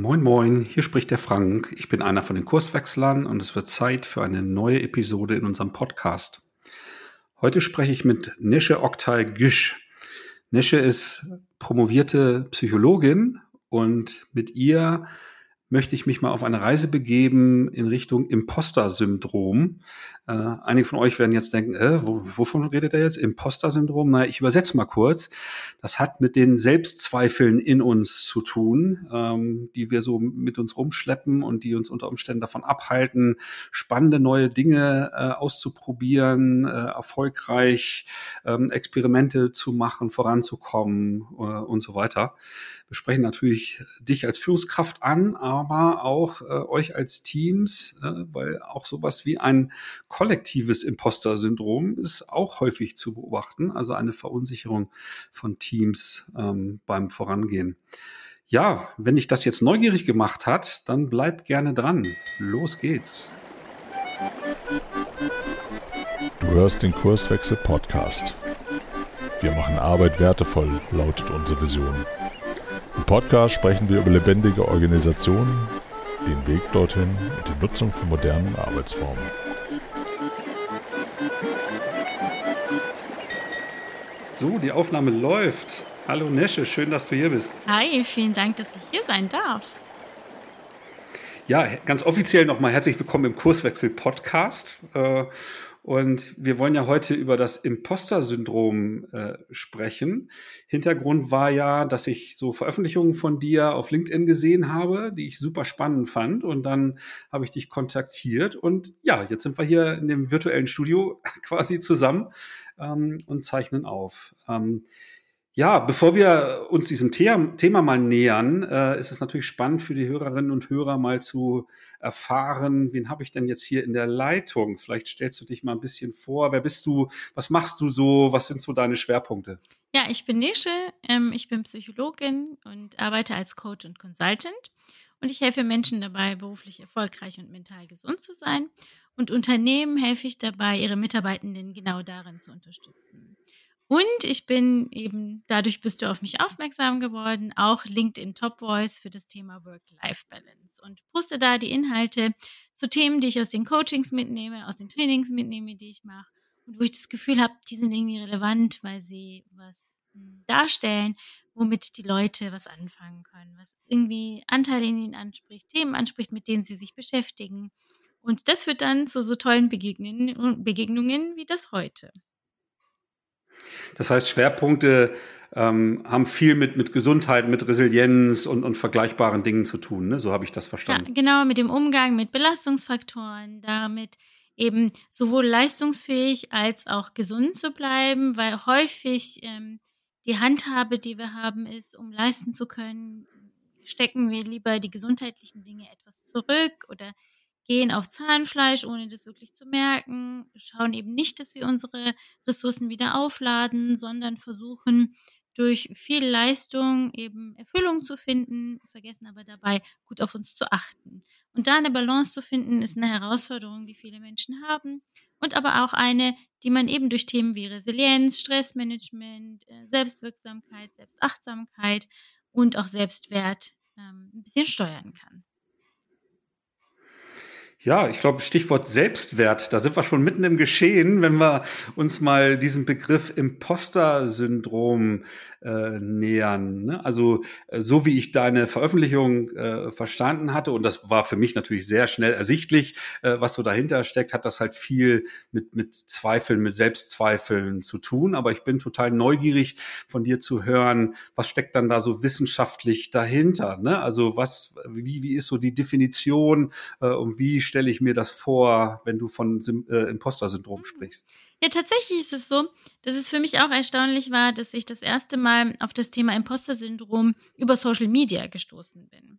Moin, moin, hier spricht der Frank. Ich bin einer von den Kurswechslern und es wird Zeit für eine neue Episode in unserem Podcast. Heute spreche ich mit Nesche Oktay Güsch. Nesche ist promovierte Psychologin und mit ihr möchte ich mich mal auf eine Reise begeben in Richtung Imposter-Syndrom. Äh, einige von euch werden jetzt denken, äh, wovon redet er jetzt? Imposter-Syndrom? Na, ich übersetze mal kurz. Das hat mit den Selbstzweifeln in uns zu tun, ähm, die wir so mit uns rumschleppen und die uns unter Umständen davon abhalten, spannende neue Dinge äh, auszuprobieren, äh, erfolgreich ähm, Experimente zu machen, voranzukommen äh, und so weiter. Wir sprechen natürlich dich als Führungskraft an, aber auch äh, euch als Teams, äh, weil auch sowas wie ein kollektives Imposter-Syndrom ist auch häufig zu beobachten, also eine Verunsicherung von Teams ähm, beim Vorangehen. Ja, wenn dich das jetzt neugierig gemacht hat, dann bleib gerne dran. Los geht's. Du hörst den Kurswechsel Podcast. Wir machen Arbeit wertevoll, lautet unsere Vision. Im Podcast sprechen wir über lebendige Organisationen, den Weg dorthin und die Nutzung von modernen Arbeitsformen. So, die Aufnahme läuft. Hallo Nesche, schön, dass du hier bist. Hi, vielen Dank, dass ich hier sein darf. Ja, ganz offiziell nochmal herzlich willkommen im Kurswechsel Podcast. Äh, und wir wollen ja heute über das Imposter-Syndrom äh, sprechen. Hintergrund war ja, dass ich so Veröffentlichungen von dir auf LinkedIn gesehen habe, die ich super spannend fand. Und dann habe ich dich kontaktiert. Und ja, jetzt sind wir hier in dem virtuellen Studio quasi zusammen ähm, und zeichnen auf. Ähm, ja, bevor wir uns diesem The Thema mal nähern, äh, ist es natürlich spannend für die Hörerinnen und Hörer mal zu erfahren, wen habe ich denn jetzt hier in der Leitung? Vielleicht stellst du dich mal ein bisschen vor. Wer bist du? Was machst du so? Was sind so deine Schwerpunkte? Ja, ich bin Nische. Ähm, ich bin Psychologin und arbeite als Coach und Consultant. Und ich helfe Menschen dabei, beruflich erfolgreich und mental gesund zu sein. Und Unternehmen helfe ich dabei, ihre Mitarbeitenden genau darin zu unterstützen. Und ich bin eben, dadurch bist du auf mich aufmerksam geworden, auch LinkedIn Top Voice für das Thema Work-Life-Balance und poste da die Inhalte zu Themen, die ich aus den Coachings mitnehme, aus den Trainings mitnehme, die ich mache und wo ich das Gefühl habe, die sind irgendwie relevant, weil sie was hm, darstellen, womit die Leute was anfangen können, was irgendwie Anteile in ihnen anspricht, Themen anspricht, mit denen sie sich beschäftigen. Und das führt dann zu so tollen Begegnungen, Begegnungen wie das heute. Das heißt, Schwerpunkte ähm, haben viel mit, mit Gesundheit, mit Resilienz und, und vergleichbaren Dingen zu tun. Ne? So habe ich das verstanden. Ja, genau, mit dem Umgang mit Belastungsfaktoren, damit eben sowohl leistungsfähig als auch gesund zu bleiben, weil häufig ähm, die Handhabe, die wir haben, ist, um leisten zu können, stecken wir lieber die gesundheitlichen Dinge etwas zurück oder gehen auf Zahnfleisch, ohne das wirklich zu merken, schauen eben nicht, dass wir unsere Ressourcen wieder aufladen, sondern versuchen durch viel Leistung eben Erfüllung zu finden, vergessen aber dabei gut auf uns zu achten. Und da eine Balance zu finden, ist eine Herausforderung, die viele Menschen haben und aber auch eine, die man eben durch Themen wie Resilienz, Stressmanagement, äh, Selbstwirksamkeit, Selbstachtsamkeit und auch Selbstwert ähm, ein bisschen steuern kann. Ja, ich glaube, Stichwort Selbstwert, da sind wir schon mitten im Geschehen, wenn wir uns mal diesem Begriff Imposter-Syndrom äh, nähern. Ne? Also äh, so wie ich deine Veröffentlichung äh, verstanden hatte, und das war für mich natürlich sehr schnell ersichtlich, äh, was so dahinter steckt, hat das halt viel mit, mit Zweifeln, mit Selbstzweifeln zu tun. Aber ich bin total neugierig von dir zu hören, was steckt dann da so wissenschaftlich dahinter? Ne? Also was, wie, wie ist so die Definition äh, und wie stelle ich mir das vor, wenn du von äh, Imposter-Syndrom mhm. sprichst? Ja, tatsächlich ist es so, dass es für mich auch erstaunlich war, dass ich das erste Mal auf das Thema Imposter-Syndrom über Social Media gestoßen bin.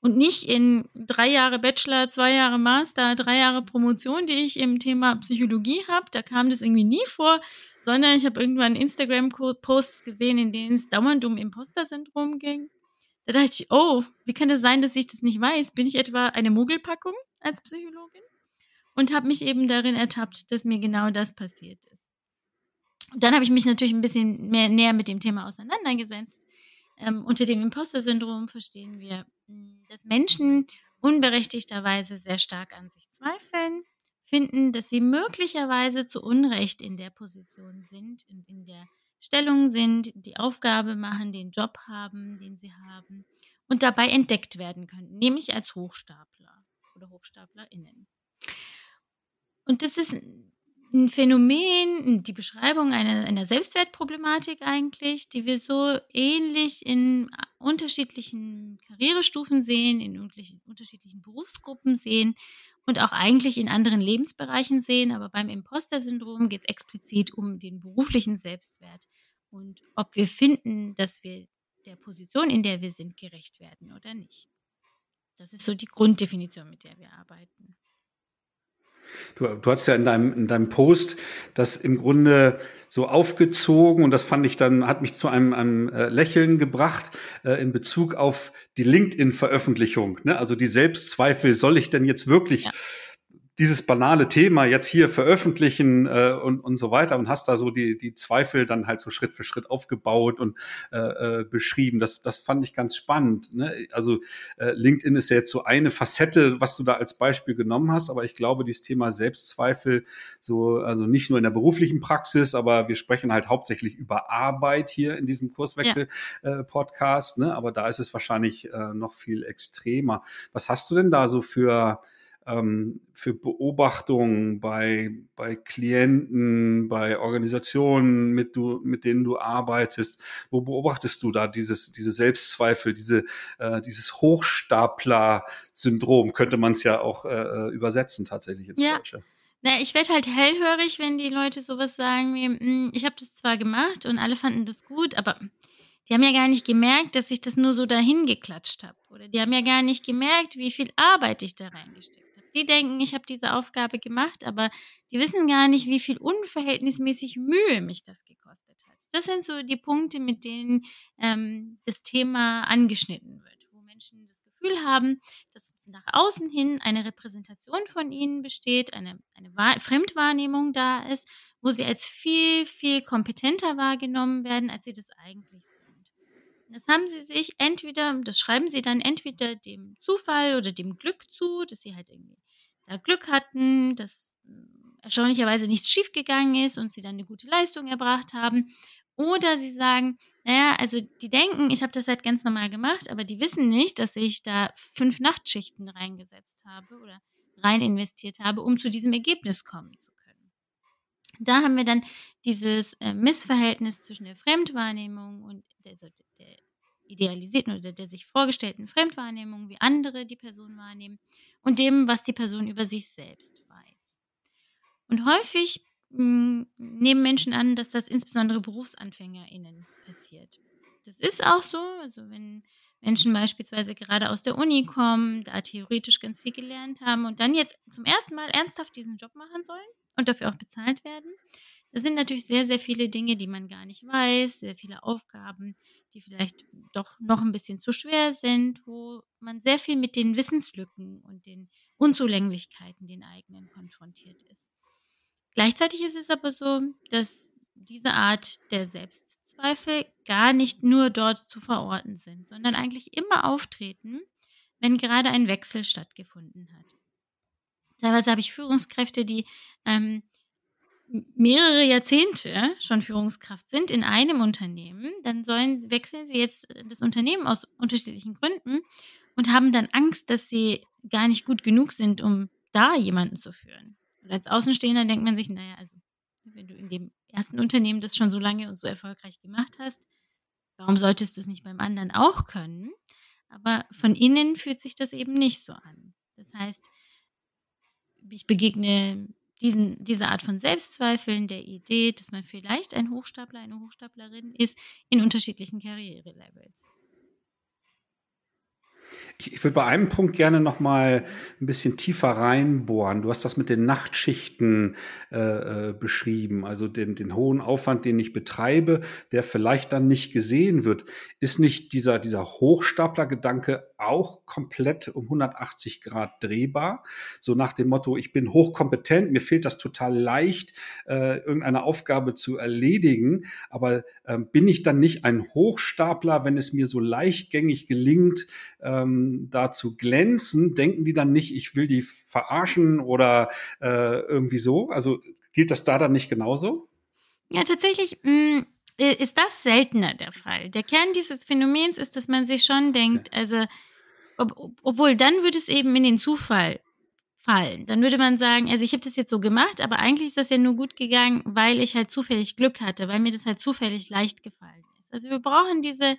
Und nicht in drei Jahre Bachelor, zwei Jahre Master, drei Jahre Promotion, die ich im Thema Psychologie habe. Da kam das irgendwie nie vor, sondern ich habe irgendwann Instagram-Posts gesehen, in denen es dauernd um Imposter-Syndrom ging. Da dachte ich, oh, wie kann das sein, dass ich das nicht weiß? Bin ich etwa eine Mogelpackung als Psychologin? Und habe mich eben darin ertappt, dass mir genau das passiert ist. Und dann habe ich mich natürlich ein bisschen mehr näher mit dem Thema auseinandergesetzt. ähm, unter dem Imposter-Syndrom verstehen wir, hm, dass Menschen unberechtigterweise sehr stark an sich zweifeln, finden, dass sie möglicherweise zu Unrecht in der Position sind, in, in der Stellung sind, die Aufgabe machen, den Job haben, den sie haben und dabei entdeckt werden können, nämlich als Hochstapler oder HochstaplerInnen. Und das ist ein Phänomen, die Beschreibung einer, einer Selbstwertproblematik eigentlich, die wir so ähnlich in unterschiedlichen Karrierestufen sehen, in unterschiedlichen Berufsgruppen sehen und auch eigentlich in anderen Lebensbereichen sehen. Aber beim Imposter-Syndrom geht es explizit um den beruflichen Selbstwert und ob wir finden, dass wir der Position, in der wir sind, gerecht werden oder nicht. Das ist so die Grunddefinition, mit der wir arbeiten. Du, du hast ja in deinem, in deinem Post das im Grunde so aufgezogen und das fand ich dann, hat mich zu einem, einem äh, Lächeln gebracht äh, in Bezug auf die LinkedIn-Veröffentlichung. Ne? Also die Selbstzweifel, soll ich denn jetzt wirklich ja dieses banale Thema jetzt hier veröffentlichen äh, und, und so weiter und hast da so die, die Zweifel dann halt so Schritt für Schritt aufgebaut und äh, äh, beschrieben. Das, das fand ich ganz spannend. Ne? Also äh, LinkedIn ist ja jetzt so eine Facette, was du da als Beispiel genommen hast, aber ich glaube, dieses Thema Selbstzweifel, so, also nicht nur in der beruflichen Praxis, aber wir sprechen halt hauptsächlich über Arbeit hier in diesem Kurswechsel-Podcast, ja. äh, ne? aber da ist es wahrscheinlich äh, noch viel extremer. Was hast du denn da so für ähm, für Beobachtungen bei, bei Klienten, bei Organisationen, mit, du, mit denen du arbeitest? Wo beobachtest du da dieses, diese Selbstzweifel, diese, äh, dieses Hochstapler-Syndrom, könnte man es ja auch äh, äh, übersetzen tatsächlich ins ja. Deutsche? Na, ich werde halt hellhörig, wenn die Leute sowas sagen wie, hm, ich habe das zwar gemacht und alle fanden das gut, aber die haben ja gar nicht gemerkt, dass ich das nur so dahin geklatscht habe. Oder die haben ja gar nicht gemerkt, wie viel Arbeit ich da reingesteckt die denken, ich habe diese Aufgabe gemacht, aber die wissen gar nicht, wie viel unverhältnismäßig Mühe mich das gekostet hat. Das sind so die Punkte, mit denen ähm, das Thema angeschnitten wird, wo Menschen das Gefühl haben, dass nach außen hin eine Repräsentation von ihnen besteht, eine, eine Fremdwahrnehmung da ist, wo sie als viel, viel kompetenter wahrgenommen werden, als sie das eigentlich sind. Das haben sie sich entweder, das schreiben sie dann entweder dem Zufall oder dem Glück zu, dass sie halt irgendwie da Glück hatten, dass hm, erstaunlicherweise nichts schiefgegangen ist und sie dann eine gute Leistung erbracht haben. Oder sie sagen, naja, also die denken, ich habe das halt ganz normal gemacht, aber die wissen nicht, dass ich da fünf Nachtschichten reingesetzt habe oder rein investiert habe, um zu diesem Ergebnis kommen zu können. Da haben wir dann dieses äh, Missverhältnis zwischen der Fremdwahrnehmung und der, der idealisierten oder der sich vorgestellten Fremdwahrnehmung, wie andere die Person wahrnehmen und dem, was die Person über sich selbst weiß. Und häufig hm, nehmen Menschen an, dass das insbesondere BerufsanfängerInnen passiert. Das ist auch so, also wenn Menschen beispielsweise gerade aus der Uni kommen, da theoretisch ganz viel gelernt haben und dann jetzt zum ersten Mal ernsthaft diesen Job machen sollen und dafür auch bezahlt werden, das sind natürlich sehr, sehr viele Dinge, die man gar nicht weiß, sehr viele Aufgaben, die vielleicht doch noch ein bisschen zu schwer sind, wo man sehr viel mit den Wissenslücken und den Unzulänglichkeiten den eigenen konfrontiert ist. Gleichzeitig ist es aber so, dass diese Art der Selbstzweifel gar nicht nur dort zu verorten sind, sondern eigentlich immer auftreten, wenn gerade ein Wechsel stattgefunden hat. Teilweise habe ich Führungskräfte, die ähm, mehrere Jahrzehnte schon Führungskraft sind in einem Unternehmen, dann sollen, wechseln sie jetzt das Unternehmen aus unterschiedlichen Gründen und haben dann Angst, dass sie gar nicht gut genug sind, um da jemanden zu führen. Und als Außenstehender denkt man sich, naja, also wenn du in dem ersten Unternehmen das schon so lange und so erfolgreich gemacht hast, warum solltest du es nicht beim anderen auch können? Aber von innen fühlt sich das eben nicht so an. Das heißt, ich begegne diesen, diese Art von Selbstzweifeln, der Idee, dass man vielleicht ein Hochstapler, eine Hochstaplerin ist, in unterschiedlichen Karrierelevels. Ich Ich, würde bei einem Punkt gerne noch mal ein bisschen tiefer reinbohren. Du hast das mit den Nachtschichten äh, äh, beschrieben, also den, den hohen Aufwand, den ich betreibe, der vielleicht dann nicht gesehen wird. Ist nicht dieser, dieser Hochstapler-Gedanke auch komplett um 180 Grad drehbar? So nach dem Motto, ich bin hochkompetent, mir fehlt das total leicht, äh, irgendeine Aufgabe zu erledigen, aber äh, bin ich dann nicht ein Hochstapler, wenn es mir so leichtgängig gelingt, ähm, da zu glänzen, denken die dann nicht, ich will die verarschen oder äh, irgendwie so? Also gilt das da dann nicht genauso? Ja, tatsächlich mh, mm, ist das seltener der Fall. Der Kern dieses Phänomens ist, dass man sich schon denkt, also ob, obwohl dann würde es eben in den Zufall fallen. Dann würde man sagen, also ich habe das jetzt so gemacht, aber eigentlich ist das ja nur gut gegangen, weil ich halt zufällig Glück hatte, weil mir das halt zufällig leicht gefallen ist. Also wir brauchen diese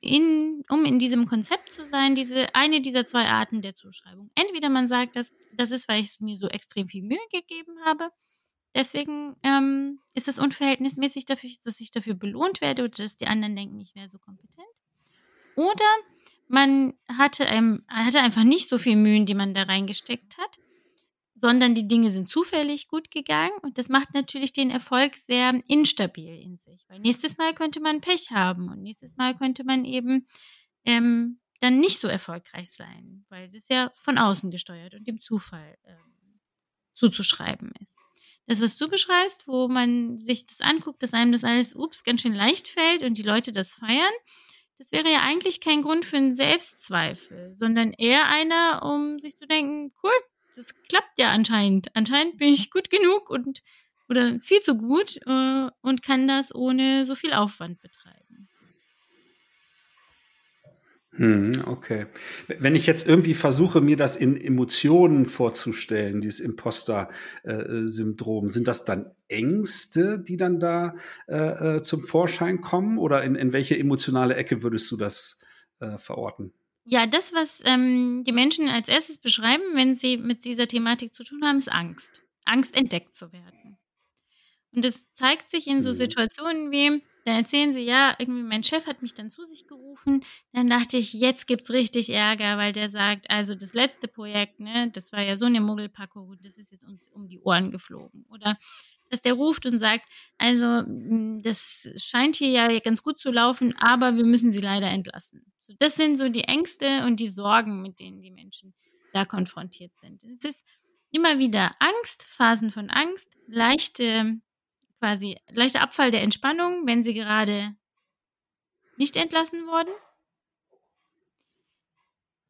in, um in diesem Konzept zu sein, diese eine dieser zwei Arten der Zuschreibung. Entweder man sagt, dass das ist, weil ich mir so extrem viel Mühe gegeben habe. Deswegen ähm, ist es unverhältnismäßig dafür, dass ich dafür belohnt werde oder dass die anderen denken, ich wäre so kompetent. Oder man hatte, einem, hatte einfach nicht so viel Mühen, die man da reingesteckt hat sondern die Dinge sind zufällig gut gegangen und das macht natürlich den Erfolg sehr instabil in sich, weil nächstes Mal könnte man Pech haben und nächstes Mal könnte man eben ähm, dann nicht so erfolgreich sein, weil das ja von außen gesteuert und dem Zufall ähm, zuzuschreiben ist. Das, was du beschreibst, wo man sich das anguckt, dass einem das alles, ups, ganz schön leicht fällt und die Leute das feiern, das wäre ja eigentlich kein Grund für einen Selbstzweifel, sondern eher einer, um sich zu denken, cool, das klappt ja anscheinend. Anscheinend bin ich gut genug und oder viel zu gut äh, und kann das ohne so viel Aufwand betreiben. Hm, okay. Wenn ich jetzt irgendwie versuche, mir das in Emotionen vorzustellen, dieses Imposter-Syndrom, sind das dann Ängste, die dann da äh, äh, zum Vorschein kommen? Oder in, in welche emotionale Ecke würdest du das äh, verorten? Ja, das, was ähm, die Menschen als erstes beschreiben, wenn sie mit dieser Thematik zu tun haben, ist Angst. Angst, entdeckt zu werden. Und das zeigt sich in so mhm. Situationen wie, dann erzählen sie, ja, irgendwie mein Chef hat mich dann zu sich gerufen. Dann dachte ich, jetzt gibt's richtig Ärger, weil der sagt, also das letzte Projekt, ne, das war ja so eine Muggelpackung, das ist jetzt uns um die Ohren geflogen. Oder dass der ruft und sagt, also hm, das scheint hier ja ganz gut zu laufen, aber wir müssen sie leider entlassen. So, das sind so die Ängste und die Sorgen, mit denen die Menschen da konfrontiert sind. Es ist immer wieder Angst, Phasen von Angst, leichte, quasi, leichter Abfall der Entspannung, wenn sie gerade nicht entlassen wurden.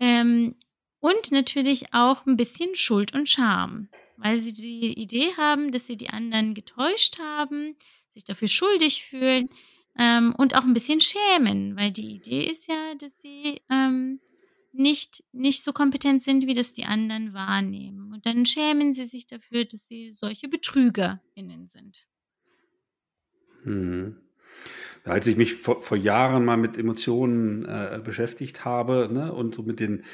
Ähm, und natürlich auch ein bisschen Schuld und Scham, weil sie die Idee haben, dass sie die anderen getäuscht haben, sich dafür schuldig fühlen, ähm, und auch ein bisschen schämen, weil die Idee ist ja, dass sie ähm, nicht, nicht so kompetent sind, wie das die anderen wahrnehmen. Und dann schämen sie sich dafür, dass sie solche BetrügerInnen sind. Hm. Als ich mich vor, vor Jahren mal mit Emotionen äh, beschäftigt habe ne, und so mit den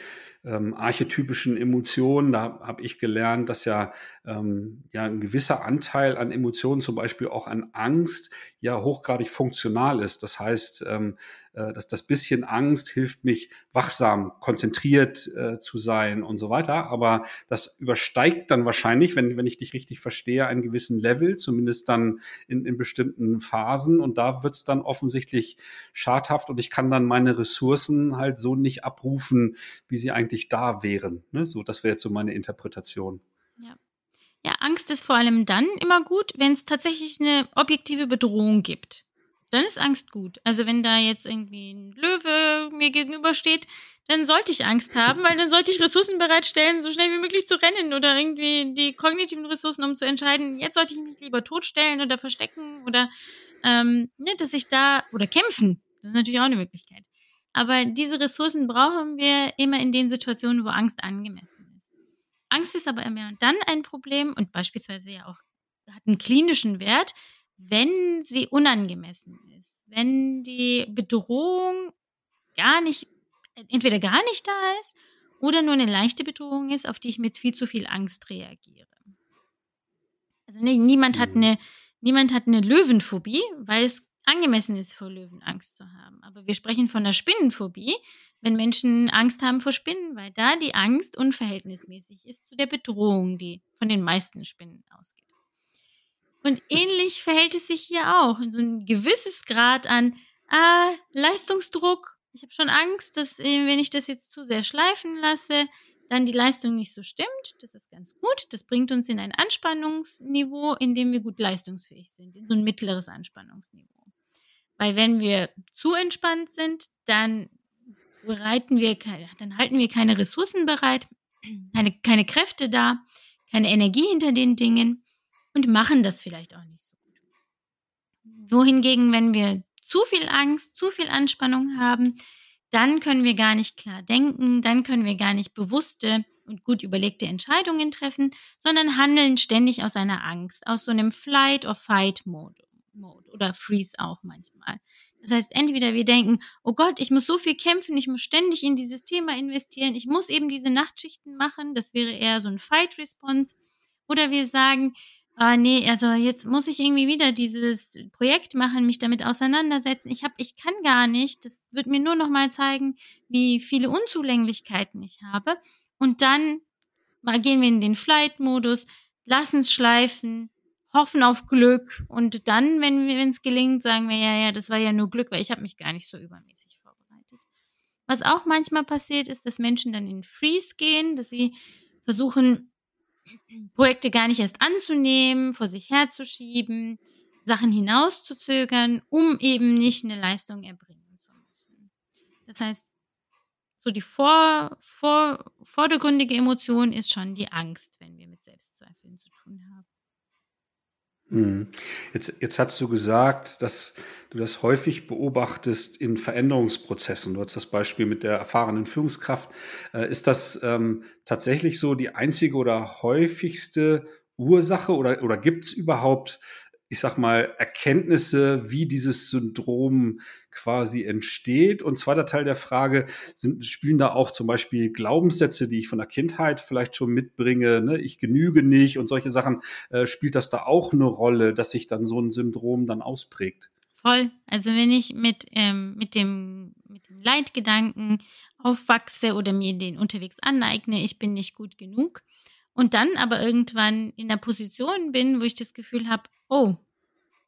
ähm, archetypischen Emotionen. Da habe ich gelernt, dass ja, ähm, ja ein gewisser Anteil an Emotionen, zum Beispiel auch an Angst, ja hochgradig funktional ist. Das heißt, ähm, äh, dass das bisschen Angst hilft mich wachsam, konzentriert äh, zu sein und so weiter. Aber das übersteigt dann wahrscheinlich, wenn, wenn ich dich richtig verstehe, einen gewissen Level, zumindest dann in, in bestimmten Phasen. Und da wird es dann offensichtlich schadhaft und ich kann dann meine Ressourcen halt so nicht abrufen, wie sie eigentlich da wären. Ne? So, das wäre jetzt so meine Interpretation. Ja. Ja, Angst ist vor allem dann immer gut, wenn es tatsächlich eine objektive Bedrohung gibt dann ist Angst gut. Also wenn da jetzt irgendwie ein Löwe mir gegenübersteht, dann sollte ich Angst haben, weil dann sollte ich Ressourcen bereitstellen, so schnell wie möglich zu rennen oder irgendwie die kognitiven Ressourcen, um zu entscheiden, jetzt sollte ich mich lieber totstellen oder verstecken oder ähm, ne, dass ich da oder kämpfen. Das ist natürlich auch eine Möglichkeit. Aber diese Ressourcen brauchen wir immer in den Situationen, wo Angst angemessen ist. Angst ist aber immer dann ein Problem und beispielsweise ja auch hat einen klinischen Wert, wenn sie unangemessen ist, wenn die Bedrohung gar nicht, entweder gar nicht da ist oder nur eine leichte Bedrohung ist, auf die ich mit viel zu viel Angst reagiere. Also ne, niemand hat mhm. eine, niemand hat eine Löwenphobie, weil es angemessen ist, vor Löwen Angst zu haben. Aber wir sprechen von der Spinnenphobie, wenn Menschen Angst haben vor Spinnen, weil da die Angst unverhältnismäßig ist zu der Bedrohung, die von den meisten Spinnen ausgeht. Und ähnlich verhält es sich hier auch. So ein gewisses Grad an ah, Leistungsdruck. Ich habe schon Angst, dass äh, wenn ich das jetzt zu sehr schleifen lasse, dann die Leistung nicht so stimmt. Das ist ganz gut. Das bringt uns in ein Anspannungsniveau, in dem wir gut leistungsfähig sind, in so ein mittleres Anspannungsniveau. Weil wenn wir zu entspannt sind, dann bereiten wir, dann halten wir keine Ressourcen bereit, keine, keine Kräfte da, keine Energie hinter den Dingen und machen das vielleicht auch nicht so gut. Wohingegen, wenn wir zu viel Angst, zu viel Anspannung haben, dann können wir gar nicht klar denken, dann können wir gar nicht bewusste und gut überlegte Entscheidungen treffen, sondern handeln ständig aus einer Angst, aus so einem Flight-or-Fight-Mode oder Freeze auch manchmal. Das heißt, entweder wir denken, oh Gott, ich muss so viel kämpfen, ich muss ständig in dieses Thema investieren, ich muss eben diese Nachtschichten machen, das wäre eher so ein Fight-Response. Oder wir sagen, ah nee, also jetzt muss ich irgendwie wieder dieses Projekt machen, mich damit auseinandersetzen. Ich habe, ich kann gar nicht. Das wird mir nur noch mal zeigen, wie viele Unzulänglichkeiten ich habe. Und dann gehen wir in den Flight-Modus, lassen es schleifen, hoffen auf Glück und dann, wenn es gelingt, sagen wir ja, ja, das war ja nur Glück, weil ich habe mich gar nicht so übermäßig vorbereitet. Was auch manchmal passiert, ist, dass Menschen dann in Freeze gehen, dass sie versuchen Projekte gar nicht erst anzunehmen, vor sich herzuschieben, Sachen hinauszuzögern, um eben nicht eine Leistung erbringen zu müssen. Das heißt, so die vor, vor, vordergründige Emotion ist schon die Angst, wenn wir mit Selbstzweifeln zu tun haben. Hm. Jetzt, jetzt hast du gesagt, dass du das häufig beobachtest in Veränderungsprozessen. Du hast das Beispiel mit der erfahrenen Führungskraft. Äh, ist das ähm, tatsächlich so die einzige oder häufigste Ursache oder, oder gibt es überhaupt ich sag mal, Erkenntnisse, wie dieses Syndrom quasi entsteht. Und zweiter Teil der Frage, sind, spielen da auch zum Beispiel Glaubenssätze, die ich von der Kindheit vielleicht schon mitbringe, ne? ich genüge nicht und solche Sachen, äh, spielt das da auch eine Rolle, dass sich dann so ein Syndrom dann ausprägt? Voll. Also wenn ich mit, ähm, mit, dem, mit dem Leitgedanken aufwachse oder mir den unterwegs aneigne, ich bin nicht gut genug, und dann aber irgendwann in der Position bin, wo ich das Gefühl habe, oh,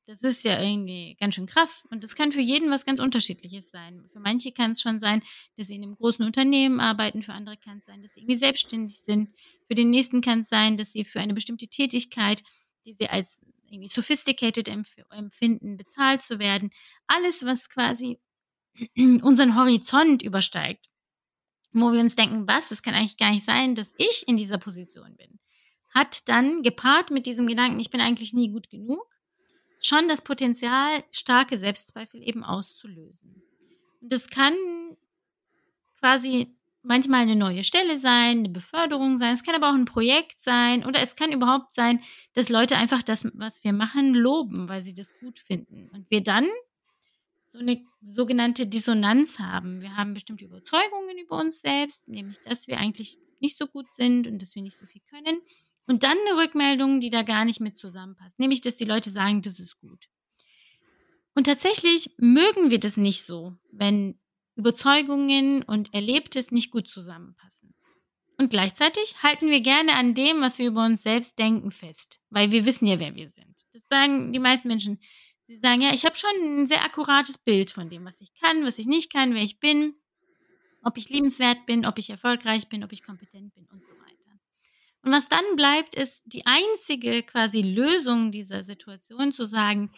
das ist ja irgendwie ganz schön krass. Und das kann für jeden was ganz Unterschiedliches sein. Für manche kann es schon sein, dass sie in einem großen Unternehmen arbeiten, für andere kann es sein, dass sie irgendwie selbstständig sind. Für den nächsten kann es sein, dass sie für eine bestimmte Tätigkeit, die sie als irgendwie sophisticated empfinden, bezahlt zu werden. Alles, was quasi unseren Horizont übersteigt, wo wir uns denken, was, das kann eigentlich gar nicht sein, dass ich in dieser Position bin, hat dann gepaart mit diesem Gedanken, ich bin eigentlich nie gut genug, schon das Potenzial, starke Selbstzweifel eben auszulösen. Und das kann quasi manchmal eine neue Stelle sein, eine Beförderung sein, es kann aber auch ein Projekt sein oder es kann überhaupt sein, dass Leute einfach das, was wir machen, loben, weil sie das gut finden. Und wir dann so eine sogenannte Dissonanz haben. Wir haben bestimmte Überzeugungen über uns selbst, nämlich dass wir eigentlich nicht so gut sind und dass wir nicht so viel können. Und dann eine Rückmeldung, die da gar nicht mit zusammenpasst, nämlich dass die Leute sagen, das ist gut. Und tatsächlich mögen wir das nicht so, wenn Überzeugungen und Erlebtes nicht gut zusammenpassen. Und gleichzeitig halten wir gerne an dem, was wir über uns selbst denken, fest, weil wir wissen ja, wer wir sind. Das sagen die meisten Menschen. Sie sagen, ja, ich habe schon ein sehr akkurates Bild von dem, was ich kann, was ich nicht kann, wer ich bin, ob ich liebenswert bin, ob ich erfolgreich bin, ob ich kompetent bin und so weiter. Und was dann bleibt, ist die einzige quasi Lösung dieser Situation zu sagen,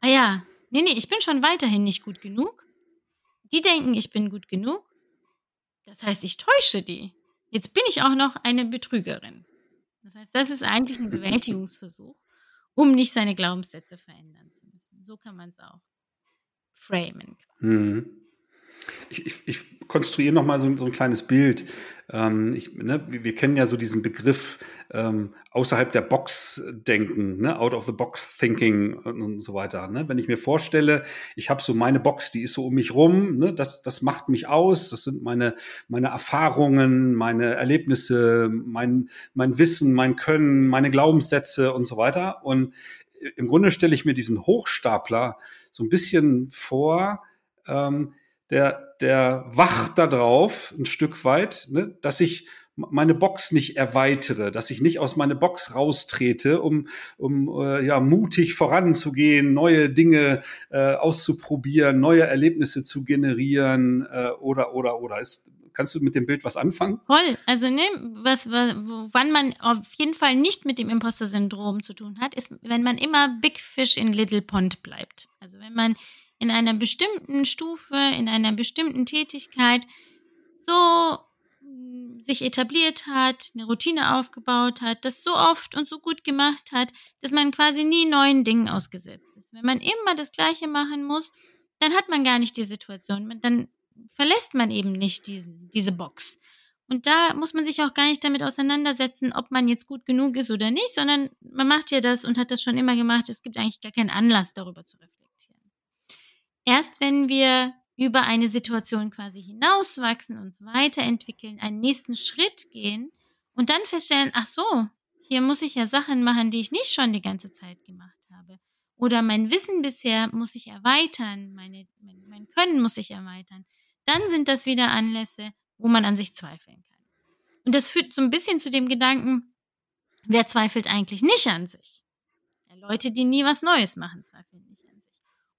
ah ja, nee, nee, ich bin schon weiterhin nicht gut genug. Die denken, ich bin gut genug. Das heißt, ich täusche die. Jetzt bin ich auch noch eine Betrügerin. Das heißt, das ist eigentlich ein Bewältigungsversuch, um nicht seine Glaubenssätze verändern zu müssen. So kann man es auch framen. Mhm. Ich, ich, ich konstruiere noch mal so, so ein kleines Bild. Ähm, ich, ne, wir, wir, kennen ja so diesen Begriff ähm, außerhalb der Box denken, ne, out of the box thinking und, und so weiter. Ne? Wenn ich mir vorstelle, ich habe so meine Box, die ist so um mich rum, ne, das, das macht mich aus, das sind meine, meine Erfahrungen, meine Erlebnisse, mein, mein Wissen, mein Können, meine Glaubenssätze und so weiter. Und im Grunde stelle ich mir diesen Hochstapler so ein bisschen vor, ähm, der, der wacht da drauf ein Stück weit, ne, dass ich meine Box nicht erweitere, dass ich nicht aus meiner Box raustrete, um, um äh, ja, mutig voranzugehen, neue Dinge äh, auszuprobieren, neue Erlebnisse zu generieren äh, oder, oder, oder. Ist, kannst du mit dem Bild was anfangen? Voll. Also, ne, was, wann man auf jeden Fall nicht mit dem Imposter-Syndrom zu tun hat, ist, wenn man immer Big Fish in Little Pond bleibt. Also, wenn man in einer bestimmten Stufe, in einer bestimmten Tätigkeit so sich etabliert hat, eine Routine aufgebaut hat, das so oft und so gut gemacht hat, dass man quasi nie neuen Dingen ausgesetzt ist. Wenn man immer das Gleiche machen muss, dann hat man gar nicht die Situation. Dann verlässt man eben nicht diese, diese Box. Und da muss man sich auch gar nicht damit auseinandersetzen, ob man jetzt gut genug ist oder nicht, sondern man macht ja das und hat das schon immer gemacht. Es gibt eigentlich gar keinen Anlass, darüber zu reflektieren. Erst wenn wir über eine Situation quasi hinauswachsen, uns weiterentwickeln, einen nächsten Schritt gehen und dann feststellen, ach so, hier muss ich ja Sachen machen, die ich nicht schon die ganze Zeit gemacht habe. Oder mein Wissen bisher muss ich erweitern, meine, mein, mein Können muss ich erweitern. Dann sind das wieder Anlässe, wo man an sich zweifeln kann. Und das führt so ein bisschen zu dem Gedanken, wer zweifelt eigentlich nicht an sich? Leute, die nie was Neues machen, zweifeln nicht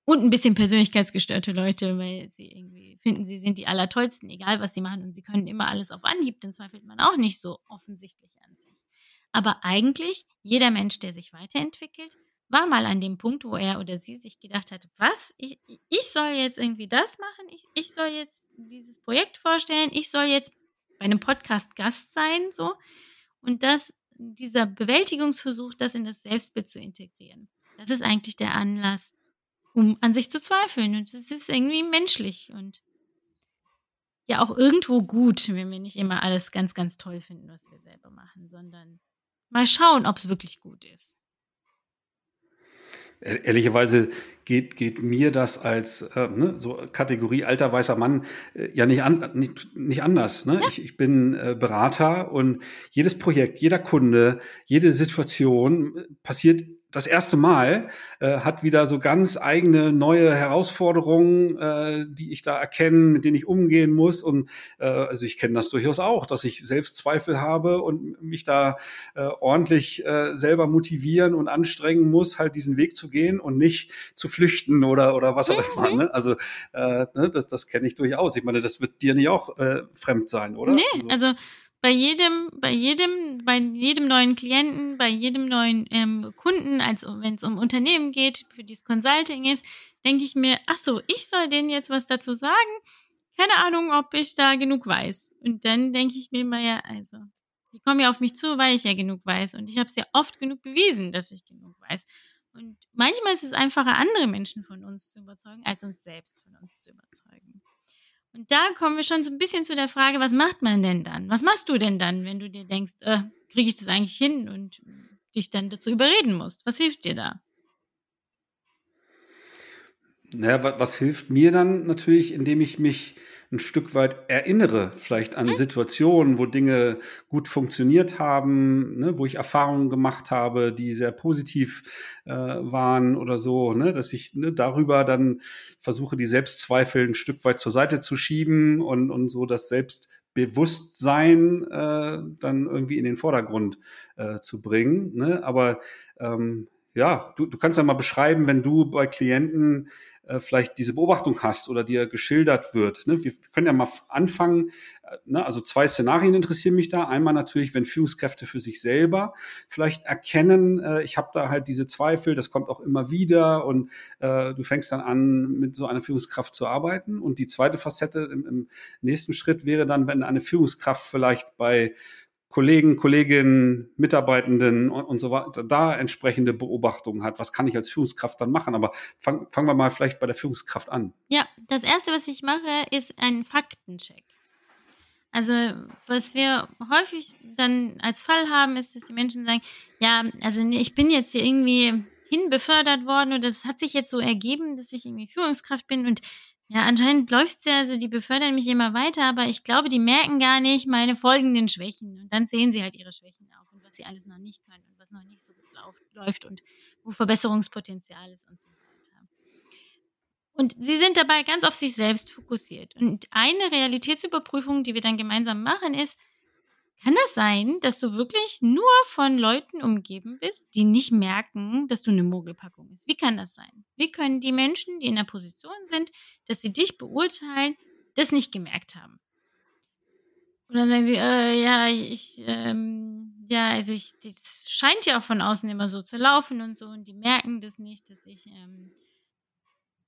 und ein bisschen persönlichkeitsgestörte Leute, weil sie irgendwie finden, sie sind die Allertollsten, egal was sie machen. Und sie können immer alles auf Anhieb, dann zweifelt man auch nicht so offensichtlich an sich. Aber eigentlich, jeder Mensch, der sich weiterentwickelt, war mal an dem Punkt, wo er oder sie sich gedacht hat, was, ich, ich soll jetzt irgendwie das machen, ich, ich soll jetzt dieses Projekt vorstellen, ich soll jetzt bei einem Podcast Gast sein, so. Und das, dieser Bewältigungsversuch, das in das Selbstbild zu integrieren, das ist eigentlich der Anlass, um an sich zu zweifeln. Und es ist irgendwie menschlich und ja auch irgendwo gut, wenn wir nicht immer alles ganz, ganz toll finden, was wir selber machen, sondern mal schauen, ob es wirklich gut ist. Ehrlicherweise geht, geht mir das als äh, ne, so Kategorie alter weißer Mann äh, ja nicht, an, nicht, nicht anders. Ne? Ja. Ich, ich bin äh, Berater und jedes Projekt, jeder Kunde, jede Situation äh, passiert das erste Mal äh, hat wieder so ganz eigene neue Herausforderungen, äh, die ich da erkenne, mit denen ich umgehen muss. Und äh, also ich kenne das durchaus auch, dass ich Selbstzweifel habe und mich da äh, ordentlich äh, selber motivieren und anstrengen muss, halt diesen Weg zu gehen und nicht zu flüchten oder oder was auch immer. Mhm. Ne? Also äh, ne, das, das kenne ich durchaus. Ich meine, das wird dir nicht auch äh, fremd sein, oder? Nee, also, also bei jedem, bei jedem, bei jedem neuen Klienten, bei jedem neuen ähm, Kunden, also wenn es um Unternehmen geht, für dieses Consulting ist, denke ich mir, ach so, ich soll denen jetzt was dazu sagen. Keine Ahnung, ob ich da genug weiß. Und dann denke ich mir immer, ja, also, die kommen ja auf mich zu, weil ich ja genug weiß. Und ich habe es ja oft genug bewiesen, dass ich genug weiß. Und manchmal ist es einfacher, andere Menschen von uns zu überzeugen, als uns selbst von uns zu überzeugen. Und da kommen wir schon so ein bisschen zu der Frage, was macht man denn dann? Was machst du denn dann, wenn du dir denkst, äh, kriege ich das eigentlich hin und dich dann dazu überreden musst? Was hilft dir da? Naja, was, was hilft mir dann natürlich, indem ich mich ein Stück weit erinnere, vielleicht an mhm. Situationen, wo Dinge gut funktioniert haben, ne, wo ich Erfahrungen gemacht habe, die sehr positiv äh, waren oder so, ne, dass ich ne, darüber dann versuche, die Selbstzweifel ein Stück weit zur Seite zu schieben und, und so das Selbstbewusstsein äh, dann irgendwie in den Vordergrund äh, zu bringen. Ne? Aber ähm, ja, du, du kannst ja mal beschreiben, wenn du bei Klienten äh, vielleicht diese Beobachtung hast oder dir geschildert wird. Ne? Wir können ja mal anfangen. Äh, ne? Also zwei Szenarien interessieren mich da. Einmal natürlich, wenn Führungskräfte für sich selber vielleicht erkennen, äh, ich habe da halt diese Zweifel, das kommt auch immer wieder und äh, du fängst dann an, mit so einer Führungskraft zu arbeiten. Und die zweite Facette im, im nächsten Schritt wäre dann, wenn eine Führungskraft vielleicht bei Kollegen, Kolleginnen, Mitarbeitenden und, und so weiter da entsprechende Beobachtungen hat. Was kann ich als Führungskraft dann machen? Aber fangen fangen wir mal vielleicht bei der Führungskraft an. Ja, das Erste, was ich mache, ist ein Faktencheck. Also, was wir häufig dann als Fall haben, ist, dass die Menschen sagen, ja, also ich bin jetzt hier irgendwie hinbefördert worden und das hat sich jetzt so ergeben, dass ich irgendwie Führungskraft bin und ja, anscheinend läuft's ja, also die befördern mich immer weiter, aber ich glaube, die merken gar nicht meine folgenden Schwächen. Und dann sehen sie halt ihre Schwächen auf. Und was sie alles noch nicht können und was noch nicht so gut läuft und wo Verbesserungspotenzial ist und so weiter. Und sie sind dabei ganz auf sich selbst fokussiert. Und eine Realitätsüberprüfung, die wir dann gemeinsam machen, ist, kann das sein, dass du wirklich nur von Leuten umgeben bist, die nicht merken, dass du eine Mogelpackung bist? Wie kann das sein? Wie können die Menschen, die in der Position sind, dass sie dich beurteilen, das nicht gemerkt haben? Und dann sagen sie, äh, ja, ich, ähm, ja, also ich, das scheint ja auch von außen immer so zu laufen und so, und die merken das nicht, dass ich, ähm,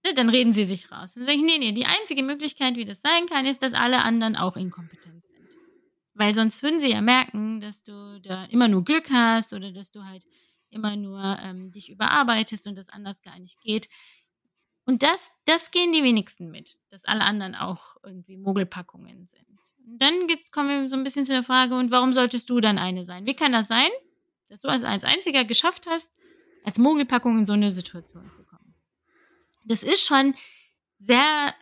ne, dann reden sie sich raus. Dann sage ich, nee, nee, die einzige Möglichkeit, wie das sein kann, ist, dass alle anderen auch inkompetent sind. Weil sonst würden sie ja merken, dass du da immer nur Glück hast oder dass du halt immer nur ähm, dich überarbeitest und das anders gar nicht geht. Und das, das gehen die wenigsten mit, dass alle anderen auch irgendwie Mogelpackungen sind. Und dann kommen wir so ein bisschen zu der Frage, und warum solltest du dann eine sein? Wie kann das sein, dass du als, als einziger geschafft hast, als Mogelpackung in so eine Situation zu kommen? Das ist schon sehr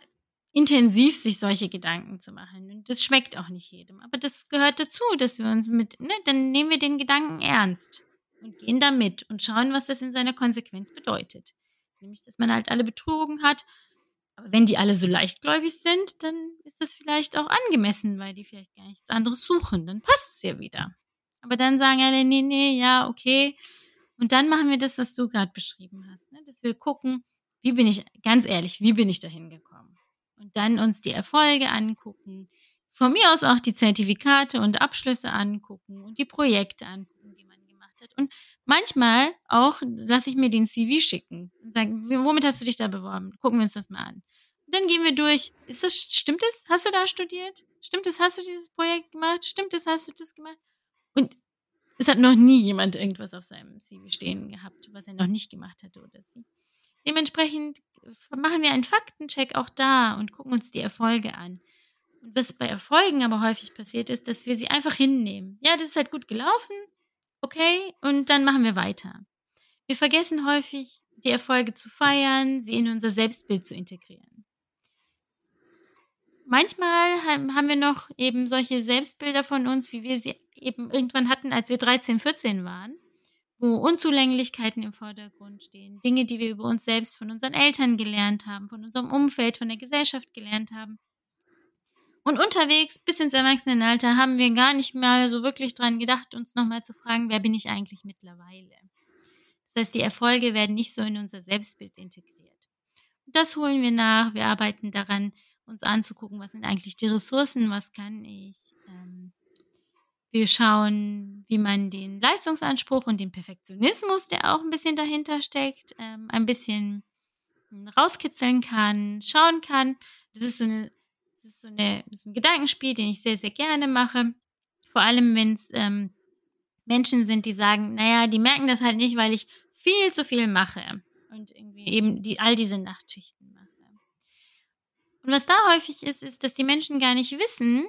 intensiv sich solche Gedanken zu machen. Und das schmeckt auch nicht jedem. Aber das gehört dazu, dass wir uns mit, ne, dann nehmen wir den Gedanken ernst und gehen damit und schauen, was das in seiner Konsequenz bedeutet. Nämlich, dass man halt alle betrogen hat. Aber wenn die alle so leichtgläubig sind, dann ist das vielleicht auch angemessen, weil die vielleicht gar nichts anderes suchen. Dann passt es ja wieder. Aber dann sagen alle, nee, nee, ja, okay. Und dann machen wir das, was du gerade beschrieben hast. Ne? Dass wir gucken, wie bin ich, ganz ehrlich, wie bin ich dahin gekommen? Und dann uns die Erfolge angucken. Von mir aus auch die Zertifikate und Abschlüsse angucken und die Projekte angucken, die man gemacht hat. Und manchmal auch lasse ich mir den CV schicken und sagen, womit hast du dich da beworben? Gucken wir uns das mal an. Und dann gehen wir durch. Ist das, stimmt es? Hast du da studiert? Stimmt es? Hast du dieses Projekt gemacht? Stimmt es? Hast du das gemacht? Und es hat noch nie jemand irgendwas auf seinem CV stehen gehabt, was er noch nicht gemacht hatte oder sie. Dementsprechend machen wir einen Faktencheck auch da und gucken uns die Erfolge an. Und was bei Erfolgen aber häufig passiert ist, dass wir sie einfach hinnehmen. Ja, das ist halt gut gelaufen, okay, und dann machen wir weiter. Wir vergessen häufig, die Erfolge zu feiern, sie in unser Selbstbild zu integrieren. Manchmal haben wir noch eben solche Selbstbilder von uns, wie wir sie eben irgendwann hatten, als wir 13, 14 waren wo Unzulänglichkeiten im Vordergrund stehen, Dinge, die wir über uns selbst von unseren Eltern gelernt haben, von unserem Umfeld, von der Gesellschaft gelernt haben. Und unterwegs bis ins Erwachsenenalter haben wir gar nicht mehr so wirklich dran gedacht, uns nochmal zu fragen, wer bin ich eigentlich mittlerweile? Das heißt, die Erfolge werden nicht so in unser Selbstbild integriert. Und das holen wir nach. Wir arbeiten daran, uns anzugucken, was sind eigentlich die Ressourcen, was kann ich, ähm, wir schauen, wie man den Leistungsanspruch und den Perfektionismus, der auch ein bisschen dahinter steckt, ähm, ein bisschen rauskitzeln kann, schauen kann. Das ist so, eine, das ist so, eine, so ein Gedankenspiel, den ich sehr, sehr gerne mache. Vor allem, wenn es ähm, Menschen sind, die sagen, naja, die merken das halt nicht, weil ich viel zu viel mache und irgendwie eben die, all diese Nachtschichten mache. Und was da häufig ist, ist, dass die Menschen gar nicht wissen,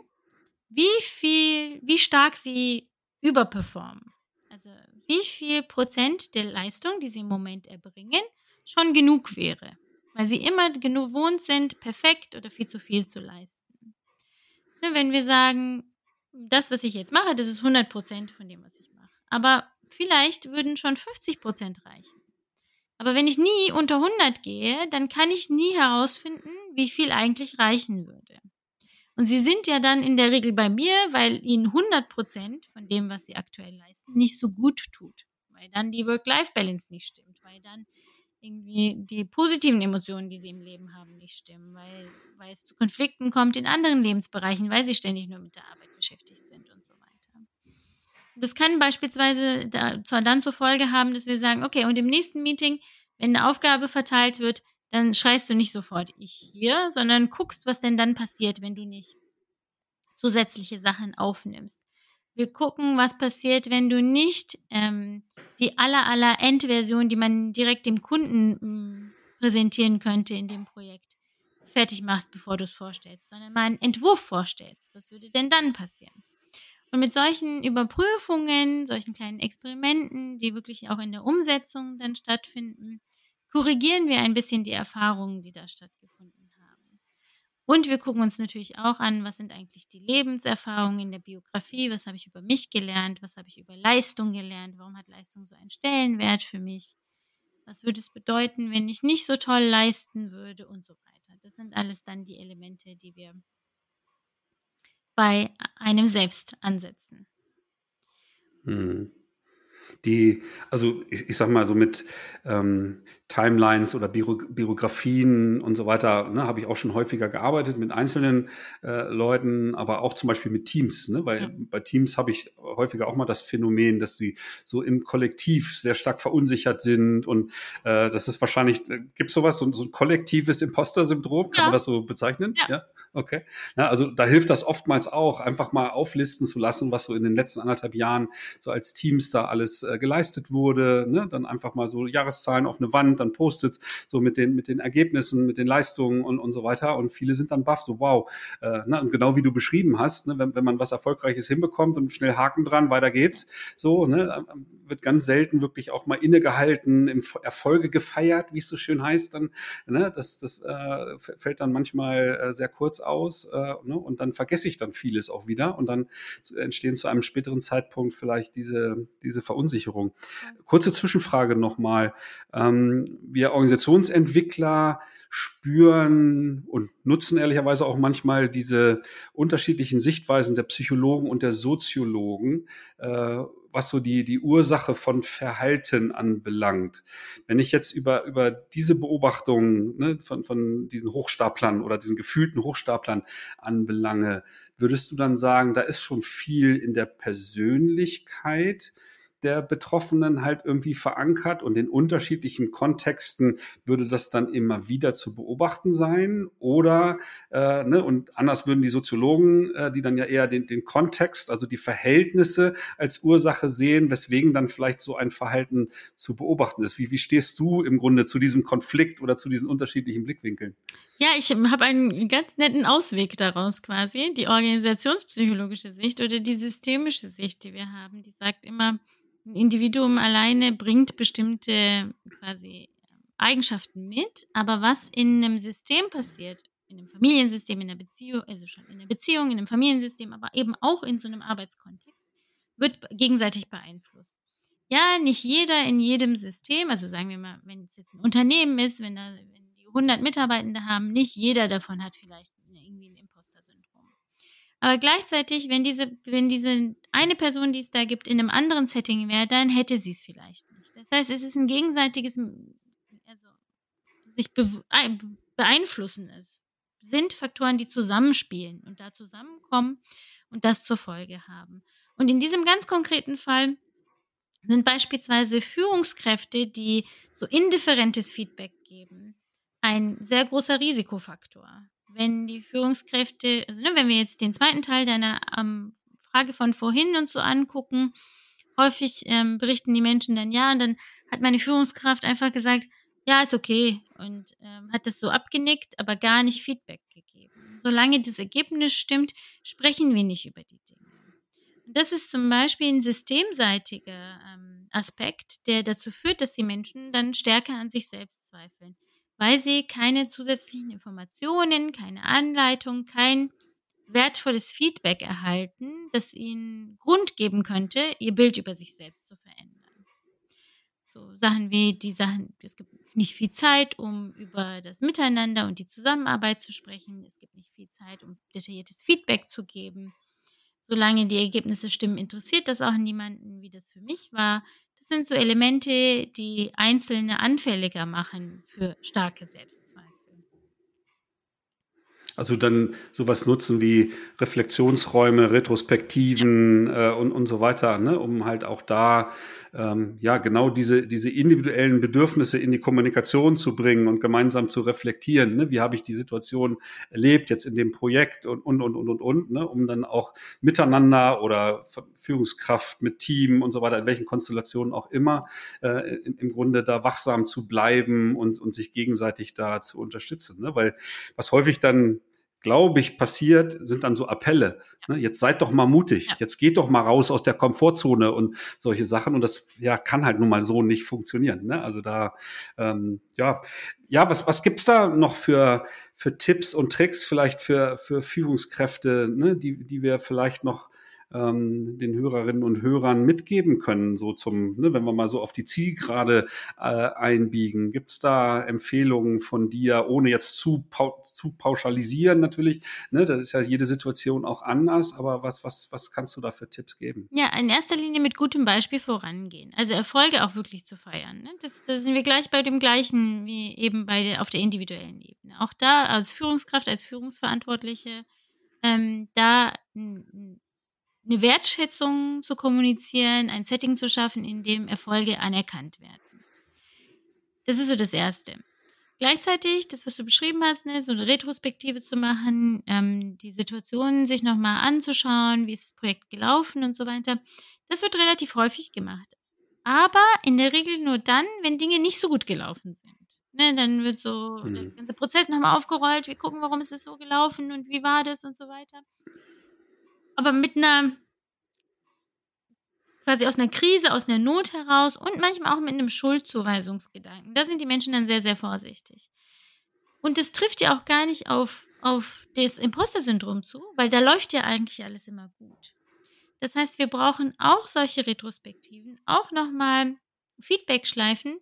wie viel, wie stark sie überperformen. Also wie viel Prozent der Leistung, die sie im Moment erbringen, schon genug wäre. Weil sie immer gewohnt sind, perfekt oder viel zu viel zu leisten. Ne, wenn wir sagen, das, was ich jetzt mache, das ist 100 Prozent von dem, was ich mache. Aber vielleicht würden schon 50 Prozent reichen. Aber wenn ich nie unter 100 gehe, dann kann ich nie herausfinden, wie viel eigentlich reichen würde. Und sie sind ja dann in der Regel bei mir, weil ihnen 100 Prozent von dem, was sie aktuell leisten, nicht so gut tut. Weil dann die Work-Life-Balance nicht stimmt. Weil dann irgendwie die positiven Emotionen, die sie im Leben haben, nicht stimmen. Weil, weil es zu Konflikten kommt in anderen Lebensbereichen, weil sie ständig nur mit der Arbeit beschäftigt sind und so weiter. das kann beispielsweise da, zwar dann zur Folge haben, dass wir sagen, okay, und im nächsten Meeting, wenn eine Aufgabe verteilt wird, dann schreist du nicht sofort ich hier, sondern guckst, was denn dann passiert, wenn du nicht zusätzliche Sachen aufnimmst. Wir gucken, was passiert, wenn du nicht ähm, die aller aller Endversion, die man direkt dem Kunden mm, präsentieren könnte in dem Projekt, fertig machst, bevor du es vorstellst, sondern mal einen Entwurf vorstellst. Was würde denn dann passieren? Und mit solchen Überprüfungen, solchen kleinen Experimenten, die wirklich auch in der Umsetzung dann stattfinden, korrigieren wir ein bisschen die Erfahrungen, die da stattgefunden haben. Und wir gucken uns natürlich auch an, was sind eigentlich die Lebenserfahrungen in der Biografie, was habe ich über mich gelernt, was habe ich über Leistung gelernt, warum hat Leistung so einen Stellenwert für mich, was würde es bedeuten, wenn ich nicht so toll leisten würde und so weiter. Das sind alles dann die Elemente, die wir bei einem selbst ansetzen. Hm die, also ich, ich sag mal so mit ähm, Timelines oder Büro, Biografien und so weiter, ne, habe ich auch schon häufiger gearbeitet mit einzelnen äh, Leuten, aber auch zum Beispiel mit Teams, ne, weil ja. bei Teams habe ich häufiger auch mal das Phänomen, dass sie so im Kollektiv sehr stark verunsichert sind und äh, das ist wahrscheinlich, äh, gibt sowas, so, so ein kollektives Imposter-Syndrom, kann ja. man das so bezeichnen? Ja. ja? Okay. Ja, also da hilft das oftmals auch, einfach mal auflisten zu lassen, was so in den letzten anderthalb Jahren so als Teams da alles äh, geleistet wurde. Ne? Dann einfach mal so Jahreszahlen auf eine Wand, dann Post-its, so mit den, mit den Ergebnissen, mit den Leistungen und, und so weiter. Und viele sind dann baff, so wow. Äh, ne? Und genau wie du beschrieben hast, ne? wenn, wenn man was Erfolgreiches hinbekommt und schnell Haken dran, weiter geht's. So, ne? wird ganz selten wirklich auch mal innegehalten, im Erfolge gefeiert, wie es so schön heißt. Dann, ne? Das, das äh, fällt dann manchmal äh, sehr kurz aus äh, ne? und dann vergesse ich dann vieles auch wieder und dann entstehen zu einem späteren Zeitpunkt vielleicht diese, diese Verunsicherung. Kurze Zwischenfrage nochmal. Ähm, wir Organisationsentwickler spüren und nutzen ehrlicherweise auch manchmal diese unterschiedlichen Sichtweisen der Psychologen und der Soziologen, äh, was so die, die Ursache von Verhalten anbelangt. Wenn ich jetzt über, über diese Beobachtungen ne, von, von diesen Hochstaplern oder diesen gefühlten Hochstaplern anbelange, würdest du dann sagen, da ist schon viel in der Persönlichkeit, der Betroffenen halt irgendwie verankert und in unterschiedlichen Kontexten würde das dann immer wieder zu beobachten sein oder äh, ne, und anders würden die Soziologen, äh, die dann ja eher den, den Kontext, also die Verhältnisse als Ursache sehen, weswegen dann vielleicht so ein Verhalten zu beobachten ist. Wie, wie stehst du im Grunde zu diesem Konflikt oder zu diesen unterschiedlichen Blickwinkeln? Ja, ich habe einen ganz netten Ausweg daraus quasi, die organisationspsychologische Sicht oder die systemische Sicht, die wir haben, die sagt immer, ein Individuum alleine bringt bestimmte quasi Eigenschaften mit, aber was in einem System passiert, in einem Familiensystem, in einer Beziehung, also schon in einer Beziehung, in einem Familiensystem, aber eben auch in so einem Arbeitskontext, wird gegenseitig beeinflusst. Ja, nicht jeder in jedem System, also sagen wir mal, wenn es jetzt ein Unternehmen ist, wenn, da, wenn die 100 Mitarbeitende haben, nicht jeder davon hat vielleicht aber gleichzeitig, wenn diese, wenn diese eine Person, die es da gibt, in einem anderen Setting wäre, dann hätte sie es vielleicht nicht. Das heißt, es ist ein gegenseitiges, also sich beeinflussen. Es sind Faktoren, die zusammenspielen und da zusammenkommen und das zur Folge haben. Und in diesem ganz konkreten Fall sind beispielsweise Führungskräfte, die so indifferentes Feedback geben, ein sehr großer Risikofaktor wenn die Führungskräfte, also ne, wenn wir jetzt den zweiten Teil deiner ähm, Frage von vorhin und so angucken, häufig ähm, berichten die Menschen dann ja und dann hat meine Führungskraft einfach gesagt, ja, ist okay und ähm, hat das so abgenickt, aber gar nicht Feedback gegeben. Solange das Ergebnis stimmt, sprechen wir nicht über die Dinge. Und das ist zum Beispiel ein systemseitiger ähm, Aspekt, der dazu führt, dass die Menschen dann stärker an sich selbst zweifeln weil sie keine zusätzlichen Informationen, keine Anleitung, kein wertvolles Feedback erhalten, das ihnen Grund geben könnte, ihr Bild über sich selbst zu verändern. So Sachen wie die Sachen, es gibt nicht viel Zeit, um über das Miteinander und die Zusammenarbeit zu sprechen. Es gibt nicht viel Zeit, um detailliertes Feedback zu geben. Solange die Ergebnisse stimmen, interessiert das auch niemanden, wie das für mich war sind so Elemente, die Einzelne anfälliger machen für starke Selbstzweifel. Also dann sowas nutzen wie Reflexionsräume, Retrospektiven äh, und, und so weiter, ne? um halt auch da ähm, ja genau diese, diese individuellen Bedürfnisse in die Kommunikation zu bringen und gemeinsam zu reflektieren. Ne? Wie habe ich die Situation erlebt jetzt in dem Projekt und und und und und, und ne? um dann auch miteinander oder Führungskraft mit Team und so weiter, in welchen Konstellationen auch immer, äh, im, im Grunde da wachsam zu bleiben und, und sich gegenseitig da zu unterstützen. Ne? Weil was häufig dann glaube ich, passiert, sind dann so Appelle. Ne? Jetzt seid doch mal mutig, ja. jetzt geht doch mal raus aus der Komfortzone und solche Sachen. Und das ja kann halt nun mal so nicht funktionieren. Ne? Also da, ähm, ja, ja, was, was gibt's da noch für, für Tipps und Tricks vielleicht für, für Führungskräfte, ne, die, die wir vielleicht noch ähm, den Hörerinnen und Hörern mitgeben können, so zum, ne, wenn wir mal so auf die Zielgerade äh, einbiegen? Gibt es da Empfehlungen von dir, ohne jetzt zu, pau zu pauschalisieren natürlich? Ne, das ist ja jede Situation auch anders, aber was, was, was kannst du da für Tipps geben? Ja, in erster Linie mit gutem Beispiel vorangehen. Also Erfolge auch wirklich zu feiern. Ne? Das, da sind wir gleich bei dem gleichen wie eben bei der, auf der individuellen Ebene. Auch da als Führungskraft, als Führungsverantwortliche, ähm, da eine Wertschätzung zu kommunizieren, ein Setting zu schaffen, in dem Erfolge anerkannt werden. Das ist so das Erste. Gleichzeitig, das, was du beschrieben hast, ne, so eine Retrospektive zu machen, ähm, die Situation sich nochmal anzuschauen, wie ist das Projekt gelaufen und so weiter, das wird relativ häufig gemacht. Aber in der Regel nur dann, wenn Dinge nicht so gut gelaufen sind. Ne, dann wird so mhm. der ganze Prozess nochmal aufgerollt, wir gucken, warum ist es so gelaufen und wie war das und so weiter aber mit einer quasi aus einer Krise, aus einer Not heraus und manchmal auch mit einem Schuldzuweisungsgedanken. Da sind die Menschen dann sehr, sehr vorsichtig. Und das trifft ja auch gar nicht auf, auf das Imposter-Syndrom zu, weil da läuft ja eigentlich alles immer gut. Das heißt, wir brauchen auch solche Retrospektiven, auch nochmal Feedback-Schleifen,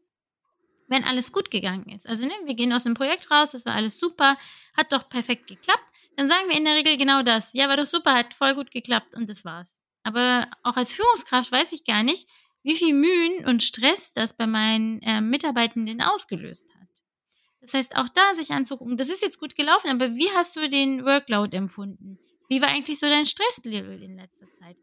wenn alles gut gegangen ist. Also ne, wir gehen aus dem Projekt raus, das war alles super, hat doch perfekt geklappt dann sagen wir in der Regel genau das. Ja, war doch super, hat voll gut geklappt und das war's. Aber auch als Führungskraft weiß ich gar nicht, wie viel Mühen und Stress das bei meinen äh, Mitarbeitenden ausgelöst hat. Das heißt, auch da sich anzugucken, das ist jetzt gut gelaufen, aber wie hast du den Workload empfunden? Wie war eigentlich so dein Stresslevel in letzter Zeit?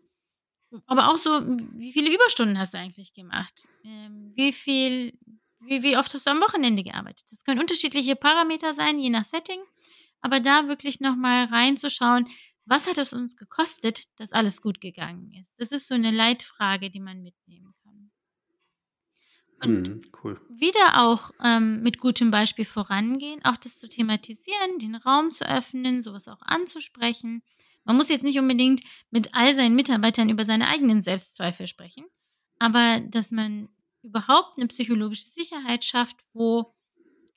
Aber auch so, wie viele Überstunden hast du eigentlich gemacht? Ähm, wie viel, wie, wie oft hast du am Wochenende gearbeitet? Das können unterschiedliche Parameter sein, je nach Setting aber da wirklich nochmal reinzuschauen, was hat es uns gekostet, dass alles gut gegangen ist? Das ist so eine Leitfrage, die man mitnehmen kann. Und mhm, cool. wieder auch ähm, mit gutem Beispiel vorangehen, auch das zu thematisieren, den Raum zu öffnen, sowas auch anzusprechen. Man muss jetzt nicht unbedingt mit all seinen Mitarbeitern über seine eigenen Selbstzweifel sprechen, aber dass man überhaupt eine psychologische Sicherheit schafft, wo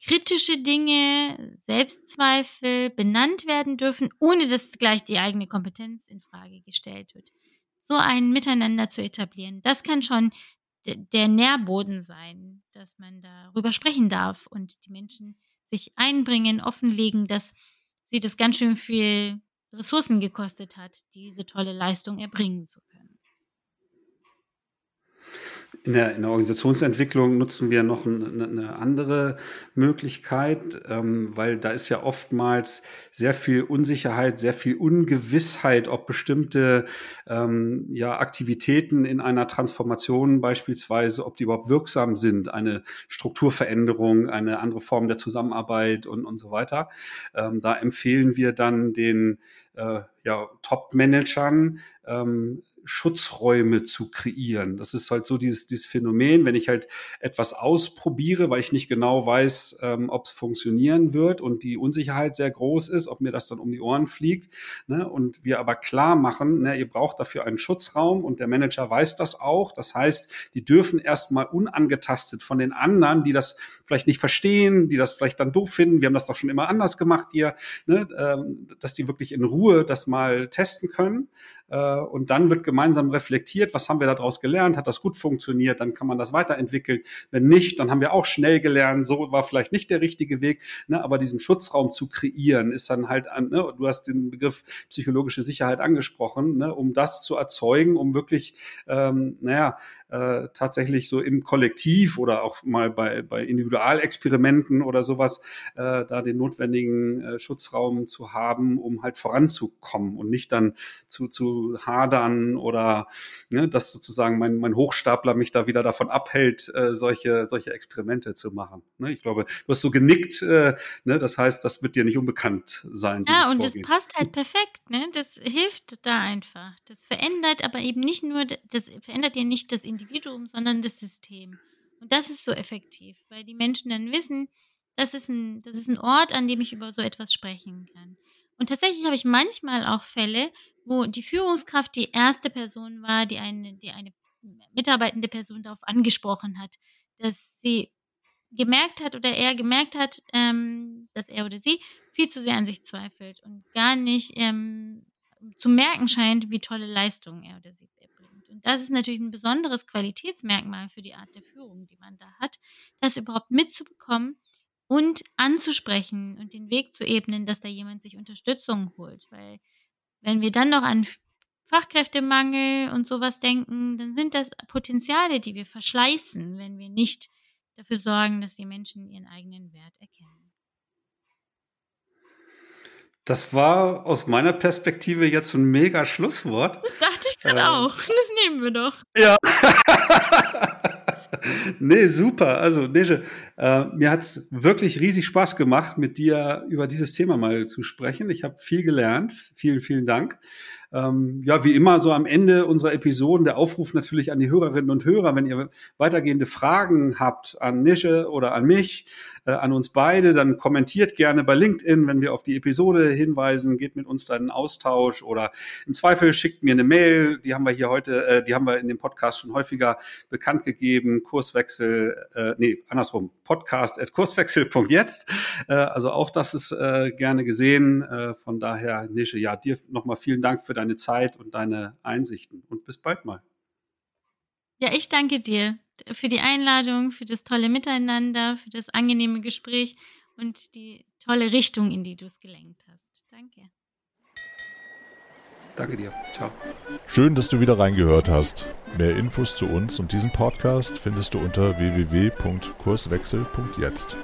kritische Dinge, Selbstzweifel benannt werden dürfen, ohne dass gleich die eigene Kompetenz in Frage gestellt wird. So ein Miteinander zu etablieren, das kann schon der Nährboden sein, dass man darüber sprechen darf und die Menschen sich einbringen, offenlegen, dass sie das ganz schön viel Ressourcen gekostet hat, diese tolle Leistung erbringen zu können. In der, in der Organisationsentwicklung nutzen wir noch eine, eine andere Möglichkeit, ähm, weil da ist ja oftmals sehr viel Unsicherheit, sehr viel Ungewissheit, ob bestimmte ähm, ja, Aktivitäten in einer Transformation beispielsweise, ob die überhaupt wirksam sind, eine Strukturveränderung, eine andere Form der Zusammenarbeit und, und so weiter. Ähm, da empfehlen wir dann den äh, ja, Top-Managern, ähm, Schutzräume zu kreieren. Das ist halt so dieses, dieses Phänomen, wenn ich halt etwas ausprobiere, weil ich nicht genau weiß, ähm, ob es funktionieren wird und die Unsicherheit sehr groß ist, ob mir das dann um die Ohren fliegt. Ne? Und wir aber klar machen, ne, ihr braucht dafür einen Schutzraum und der Manager weiß das auch. Das heißt, die dürfen erstmal unangetastet von den anderen, die das vielleicht nicht verstehen, die das vielleicht dann doof finden, wir haben das doch schon immer anders gemacht hier, ne? ähm, dass die wirklich in Ruhe das mal testen können. Äh, und dann wird gemeinsam reflektiert, was haben wir daraus gelernt, hat das gut funktioniert, dann kann man das weiterentwickeln. Wenn nicht, dann haben wir auch schnell gelernt, so war vielleicht nicht der richtige Weg, ne, aber diesen Schutzraum zu kreieren, ist dann halt, an, ne, du hast den Begriff psychologische Sicherheit angesprochen, ne, um das zu erzeugen, um wirklich, ähm, naja, äh, tatsächlich so im Kollektiv oder auch mal bei, bei Individualexperimenten oder sowas, äh, da den notwendigen äh, Schutzraum zu haben, um halt voranzukommen und nicht dann zu, zu hadern oder ne, dass sozusagen mein, mein Hochstapler mich da wieder davon abhält, äh, solche, solche Experimente zu machen. Ne, ich glaube, du hast so genickt, äh, ne, das heißt, das wird dir nicht unbekannt sein. Ja, und Vorgehen. das passt halt perfekt, ne? Das hilft da einfach. Das verändert aber eben nicht nur, das verändert ja nicht das Individuum, sondern das System. Und das ist so effektiv, weil die Menschen dann wissen, das ist ein, das ist ein Ort, an dem ich über so etwas sprechen kann. Und tatsächlich habe ich manchmal auch Fälle, wo die Führungskraft die erste Person war, die eine, die eine mitarbeitende Person darauf angesprochen hat, dass sie gemerkt hat oder er gemerkt hat, ähm, dass er oder sie viel zu sehr an sich zweifelt und gar nicht ähm, zu merken scheint, wie tolle Leistungen er oder sie erbringt. Und das ist natürlich ein besonderes Qualitätsmerkmal für die Art der Führung, die man da hat, das überhaupt mitzubekommen und anzusprechen und den Weg zu ebnen, dass da jemand sich Unterstützung holt. Weil wenn wir dann noch an Fachkräftemangel und sowas denken, dann sind das Potenziale, die wir verschleißen, wenn wir nicht dafür sorgen, dass die Menschen ihren eigenen Wert erkennen. Das war aus meiner Perspektive jetzt ein mega Schlusswort. Das dachte ich gerade ähm, auch. Das nehmen wir doch. Ja. nee, super. Also, Neje, äh, mir hat's wirklich riesig Spaß gemacht, mit dir über dieses Thema mal zu sprechen. Ich habe viel gelernt. Vielen, vielen Dank. Ähm, ja, wie immer so am Ende unserer Episoden der Aufruf natürlich an die Hörerinnen und Hörer, wenn ihr weitergehende Fragen habt an Nische oder an mich, äh, an uns beide, dann kommentiert gerne bei LinkedIn, wenn wir auf die Episode hinweisen, geht mit uns dann in Austausch. Oder im Zweifel schickt mir eine Mail, die haben wir hier heute, äh, die haben wir in dem Podcast schon häufiger bekannt gegeben, Kurswechsel, äh, nee, andersrum, podcast at kurswechsel.jetzt, äh, also auch das ist äh, gerne gesehen, äh, von daher Nische, ja, dir nochmal vielen Dank für deine Zeit und deine Einsichten und bis bald mal. Ja, ich danke dir für die Einladung, für das tolle Miteinander, für das angenehme Gespräch und die tolle Richtung, in die du es gelenkt hast. Danke. Danke dir. Ciao. Schön, dass du wieder reingehört hast. Mehr Infos zu uns und diesem Podcast findest du unter www.kurswechsel.jetzt.